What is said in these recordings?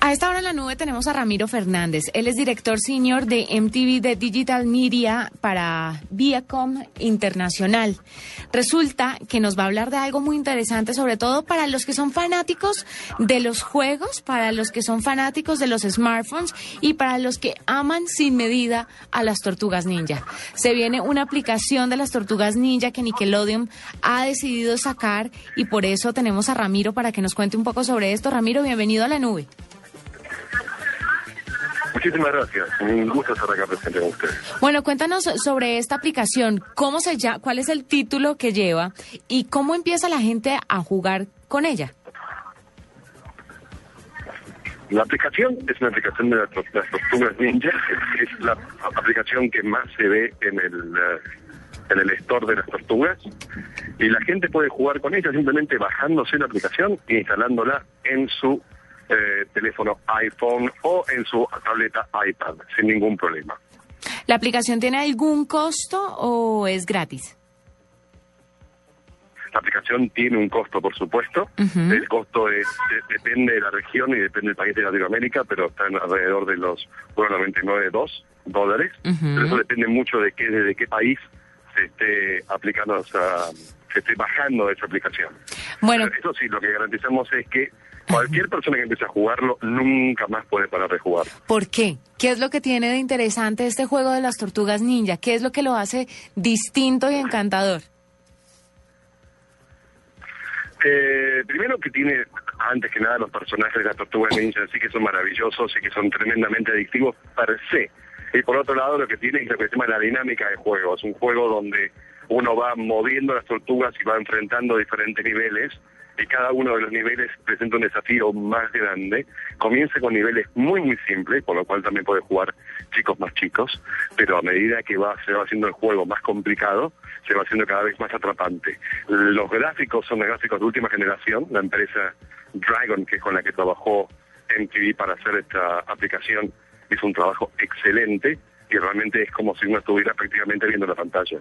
A esta hora en la nube tenemos a Ramiro Fernández. Él es director senior de MTV de Digital Media para Viacom Internacional. Resulta que nos va a hablar de algo muy interesante, sobre todo para los que son fanáticos de los juegos, para los que son fanáticos de los smartphones y para los que aman sin medida a las tortugas ninja. Se viene una aplicación de las tortugas ninja que Nickelodeon ha decidido sacar y por eso tenemos a Ramiro para que nos cuente un poco sobre esto. Ramiro, bienvenido a la nube. Muchísimas gracias. Un gusto estar acá presente con ustedes. Bueno, cuéntanos sobre esta aplicación, cómo se llama, cuál es el título que lleva y cómo empieza la gente a jugar con ella. La aplicación es una aplicación de las, tor- las tortugas ninja. Es, es la aplicación que más se ve en el, eh, en el store de las tortugas. Y la gente puede jugar con ella simplemente bajándose la aplicación e instalándola en su eh, teléfono iPhone o en su tableta iPad sin ningún problema. ¿La aplicación tiene algún costo o es gratis? La aplicación tiene un costo, por supuesto. El costo es, de- depende de la región y depende del país de Latinoamérica, pero está en alrededor de los 1,99 dólares. Pero eso depende mucho de qué, desde qué país se esté aplicando, esa, se esté bajando esa aplicación. Bueno, Pero eso sí, lo que garantizamos es que cualquier persona que empiece a jugarlo nunca más puede parar de jugar. ¿por qué? ¿Qué es lo que tiene de interesante este juego de las tortugas ninja? ¿Qué es lo que lo hace distinto y encantador? Eh, primero que tiene, antes que nada, los personajes de la Tortuga Ninja sí que son maravillosos y que son tremendamente adictivos per se. Y por otro lado, lo que tiene es lo que se llama la dinámica de juego. Es un juego donde uno va moviendo las tortugas y va enfrentando diferentes niveles y cada uno de los niveles presenta un desafío más grande. Comienza con niveles muy, muy simples, por lo cual también puede jugar chicos más chicos, pero a medida que va, se va haciendo el juego más complicado, se va haciendo cada vez más atrapante. Los gráficos son los gráficos de última generación, la empresa Dragon, que es con la que trabajó MTV para hacer esta aplicación, hizo un trabajo excelente y realmente es como si uno estuviera prácticamente viendo la pantalla.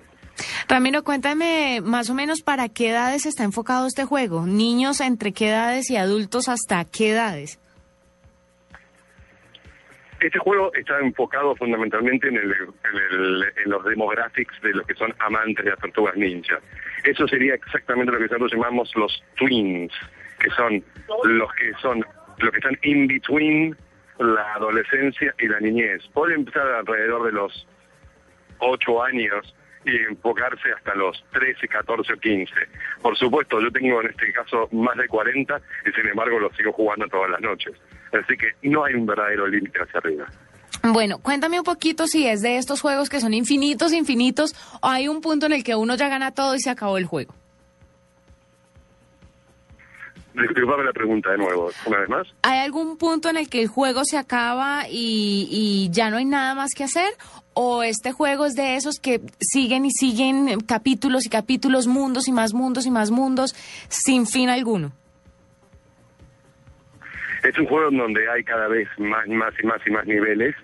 Ramiro, cuéntame más o menos para qué edades está enfocado este juego. Niños entre qué edades y adultos hasta qué edades. Este juego está enfocado fundamentalmente en, el, en, el- en los demographics de los que son amantes de las tortugas ninja. Eso sería exactamente lo que nosotros llamamos los twins, que son los que son los que están in between la adolescencia y la niñez. Puede empezar alrededor de los 8 años y enfocarse hasta los 13, 14 o 15. Por supuesto, yo tengo en este caso más de 40 y sin embargo lo sigo jugando todas las noches. Así que no hay un verdadero límite hacia arriba. Bueno, cuéntame un poquito si es de estos juegos que son infinitos, infinitos, o hay un punto en el que uno ya gana todo y se acabó el juego. La pregunta de nuevo, una vez más. ¿Hay algún punto en el que el juego se acaba y, y ya no hay nada más que hacer? ¿O este juego es de esos que siguen y siguen capítulos y capítulos, mundos y más mundos y más mundos, sin fin alguno? Es un juego en donde hay cada vez más, más y más y más niveles.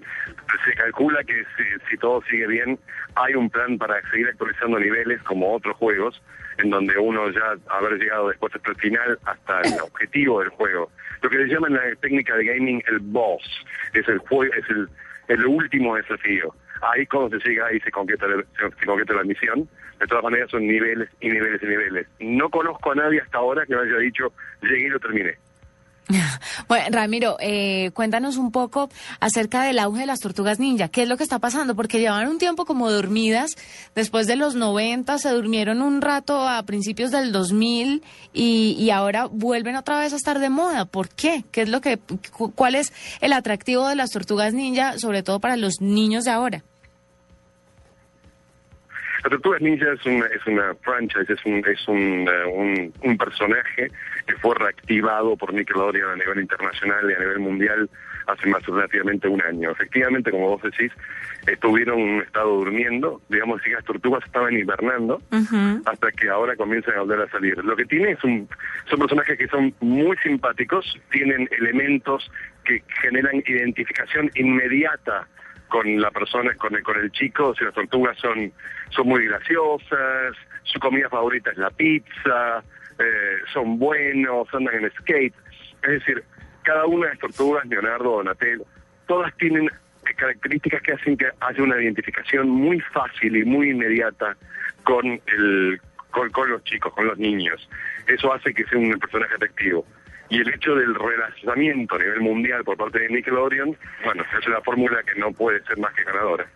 Se calcula que si, si todo sigue bien, hay un plan para seguir actualizando niveles como otros juegos, en donde uno ya haber llegado después hasta el final, hasta el objetivo del juego. Lo que se llama en la técnica de gaming el boss, es el juego, es el, el último desafío. Ahí cuando se llega ahí se concreta, la- se concreta la misión. De todas maneras son niveles y niveles y niveles. No conozco a nadie hasta ahora que me haya dicho llegué y lo terminé. Bueno, Ramiro, eh, cuéntanos un poco acerca del auge de las tortugas ninja. ¿Qué es lo que está pasando? Porque llevan un tiempo como dormidas. Después de los 90 se durmieron un rato a principios del 2000 y, y ahora vuelven otra vez a estar de moda. ¿Por qué? ¿Qué es lo que, cu- cuál es el atractivo de las tortugas ninja, sobre todo para los niños de ahora? Las Tortugas Ninja es una, es una franchise, es un, es un, eh, un, un personaje que fue reactivado por Nickelodeon a nivel internacional y a nivel mundial hace más relativamente un año. Efectivamente, como vos decís, estuvieron en un estado durmiendo, digamos que las tortugas estaban hibernando hasta que ahora comienzan a volver a salir. Lo que tiene es un, son personajes que son muy simpáticos, tienen elementos que generan identificación inmediata con la persona, con el, con el chico, si las tortugas son, son muy graciosas, su comida favorita es la pizza, eh, son buenos, andan en skate. Es decir, cada una de las tortugas, Leonardo, Donatello, todas tienen características que hacen que haya una identificación muy fácil y muy inmediata con el con, con los chicos, con los niños. Eso hace que sea un personaje atractivo. Y el hecho del relacionamiento a nivel mundial por parte de Nickelodeon, bueno, es una fórmula que no puede ser más que ganadora.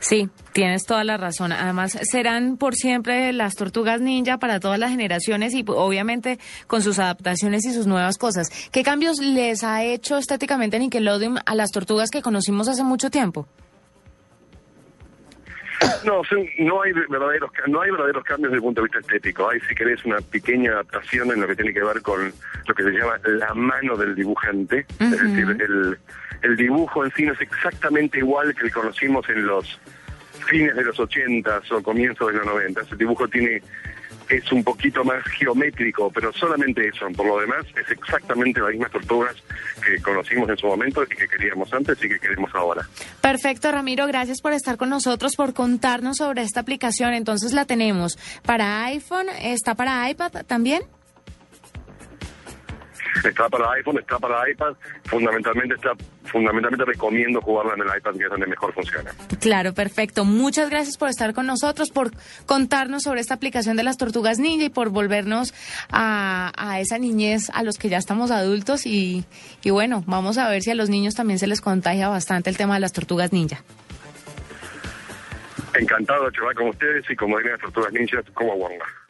Sí, tienes toda la razón. Además, serán por siempre las tortugas ninja para todas las generaciones y obviamente con sus adaptaciones y sus nuevas cosas. ¿Qué cambios les ha hecho estéticamente Nickelodeon a las tortugas que conocimos hace mucho tiempo? No, no hay verdaderos no hay verdaderos cambios desde el punto de vista estético. Hay, si querés, una pequeña adaptación en lo que tiene que ver con lo que se llama la mano del dibujante. Es decir, el, el dibujo en sí no es exactamente igual que el que conocimos en los fines de los 80 o comienzos de los 90. El dibujo tiene es un poquito más geométrico, pero solamente eso. Por lo demás, es exactamente las mismas tortugas que conocimos en su momento y que queríamos antes y que queremos ahora. Perfecto, Ramiro, gracias por estar con nosotros, por contarnos sobre esta aplicación. Entonces la tenemos para iPhone, está para iPad también. Está para iPhone, está para iPad. Fundamentalmente está, fundamentalmente recomiendo jugarla en el iPad, que es donde mejor funciona. Claro, perfecto. Muchas gracias por estar con nosotros, por contarnos sobre esta aplicación de las tortugas ninja y por volvernos a, a esa niñez a los que ya estamos adultos. Y, y bueno, vamos a ver si a los niños también se les contagia bastante el tema de las tortugas ninja. Encantado de charlar con ustedes y como dirían las tortugas ninjas, como Wonga.